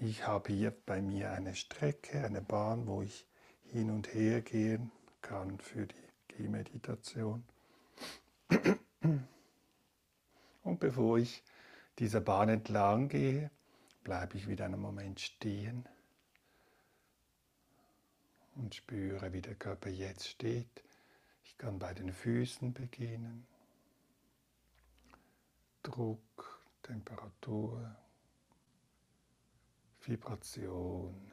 ich habe hier bei mir eine Strecke, eine Bahn, wo ich hin und her gehen kann für die Gehmeditation. Und bevor ich dieser Bahn entlang gehe, bleibe ich wieder einen Moment stehen und spüre, wie der Körper jetzt steht. Ich kann bei den Füßen beginnen. Druck, Temperatur, Vibration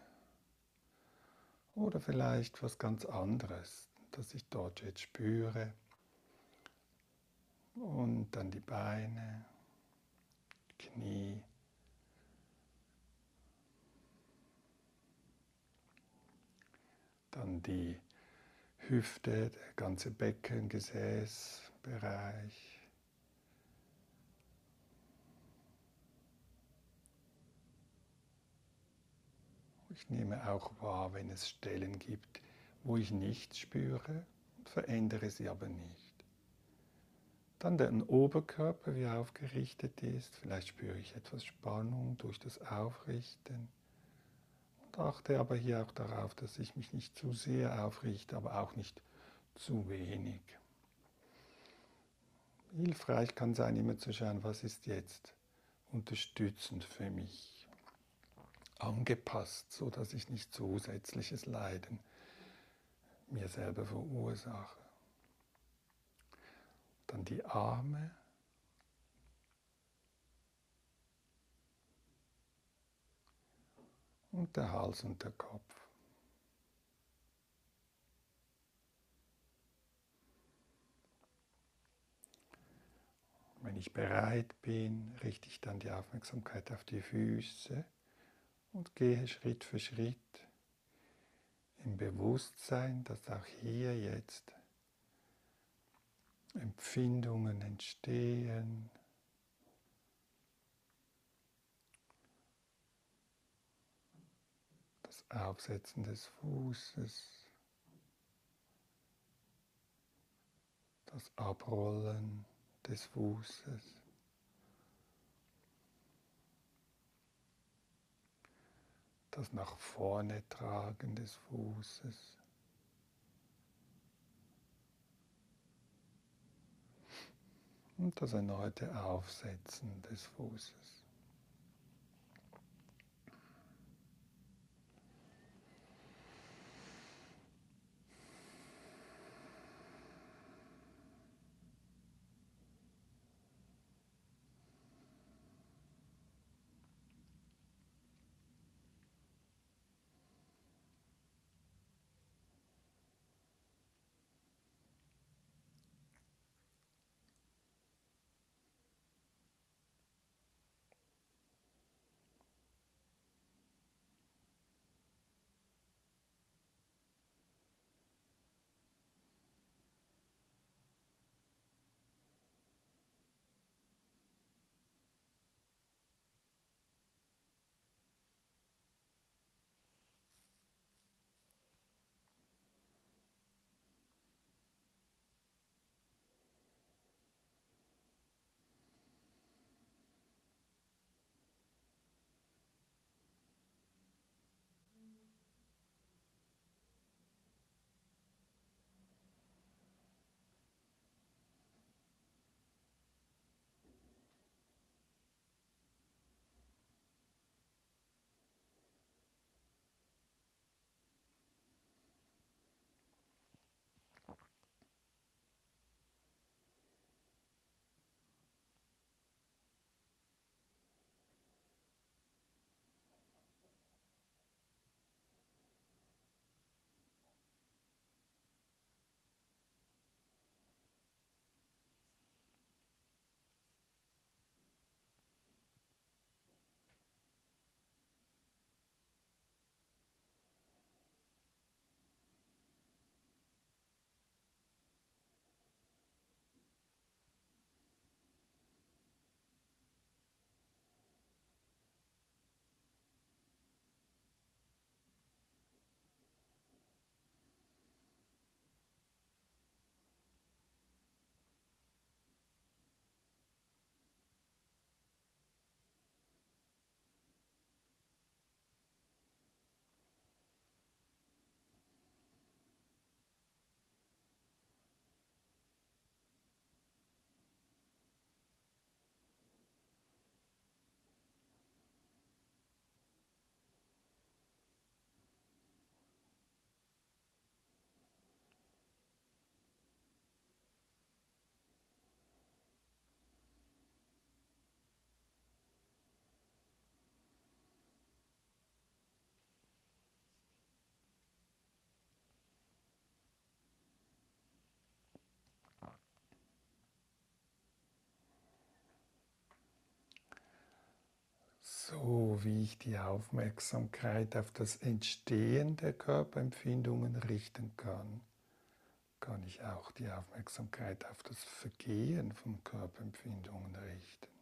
oder vielleicht was ganz anderes, das ich dort jetzt spüre. Und dann die Beine, Knie. Dann die Hüfte, der ganze Becken, Gesäßbereich. Ich nehme auch wahr, wenn es Stellen gibt, wo ich nichts spüre, verändere sie aber nicht. Dann der Oberkörper, wie er aufgerichtet ist. Vielleicht spüre ich etwas Spannung durch das Aufrichten. Und achte aber hier auch darauf, dass ich mich nicht zu sehr aufrichte, aber auch nicht zu wenig. Hilfreich kann sein, immer zu schauen, was ist jetzt unterstützend für mich, angepasst, so dass ich nicht zusätzliches Leiden mir selber verursache. Dann die Arme. Und der Hals und der Kopf. Wenn ich bereit bin, richte ich dann die Aufmerksamkeit auf die Füße und gehe Schritt für Schritt im Bewusstsein, dass auch hier jetzt Empfindungen entstehen. Das Aufsetzen des Fußes, das Abrollen des Fußes. Das nach vorne tragen des Fußes. und das erneute Aufsetzen des Fußes. So wie ich die Aufmerksamkeit auf das Entstehen der Körperempfindungen richten kann, kann ich auch die Aufmerksamkeit auf das Vergehen von Körperempfindungen richten.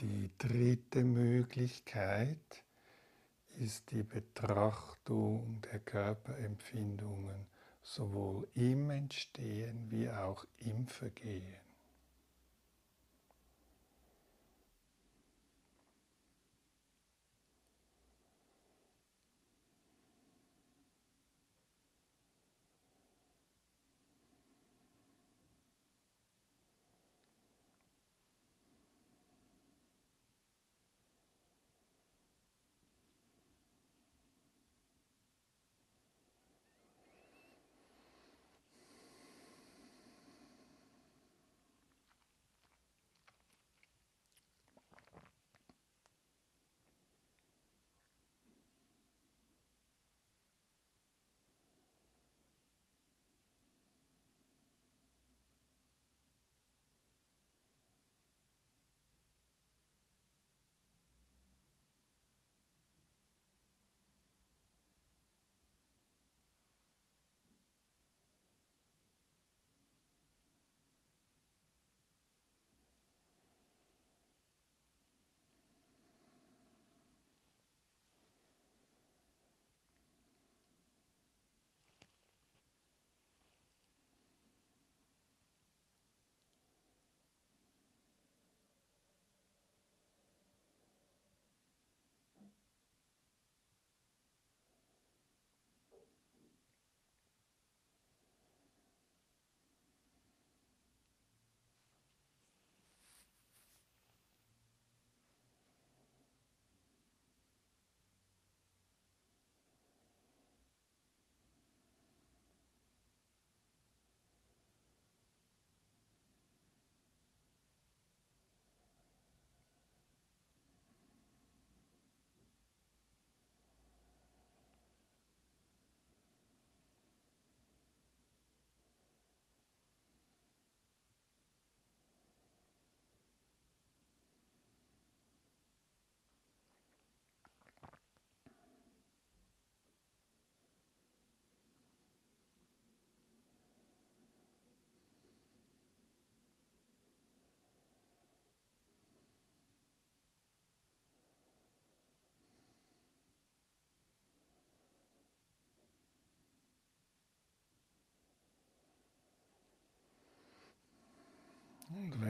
Die dritte Möglichkeit ist die Betrachtung der Körperempfindungen sowohl im Entstehen wie auch im Vergehen.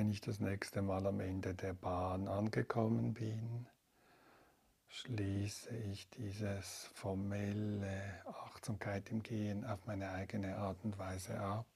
Wenn ich das nächste Mal am Ende der Bahn angekommen bin, schließe ich dieses formelle Achtsamkeit im Gehen auf meine eigene Art und Weise ab.